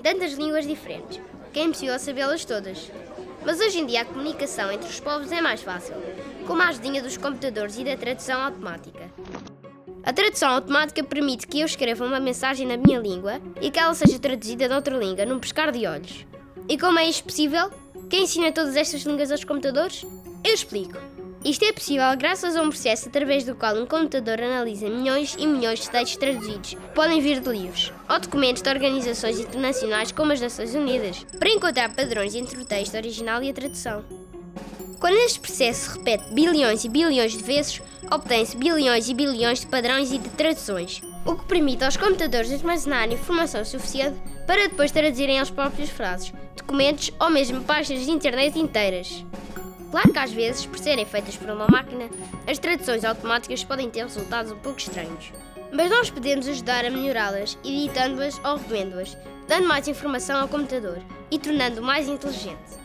tantas línguas diferentes que é impossível sabê-las todas. Mas hoje em dia a comunicação entre os povos é mais fácil, com a ajudinha dos computadores e da tradução automática. A tradução automática permite que eu escreva uma mensagem na minha língua e que ela seja traduzida noutra língua num pescar de olhos. E como é isto possível? Quem ensina todas estas línguas aos computadores? Eu explico. Isto é possível graças a um processo através do qual um computador analisa milhões e milhões de textos traduzidos, podem vir de livros, ou documentos de organizações internacionais como as Nações Unidas, para encontrar padrões entre o texto original e a tradução. Quando este processo se repete bilhões e bilhões de vezes, obtém-se bilhões e bilhões de padrões e de traduções, o que permite aos computadores armazenarem informação suficiente para depois traduzirem eles próprias frases, documentos ou mesmo páginas de internet inteiras. Claro que às vezes, por serem feitas por uma máquina, as traduções automáticas podem ter resultados um pouco estranhos. Mas nós podemos ajudar a melhorá-las, editando-as ou revendo-as, dando mais informação ao computador e tornando-o mais inteligente.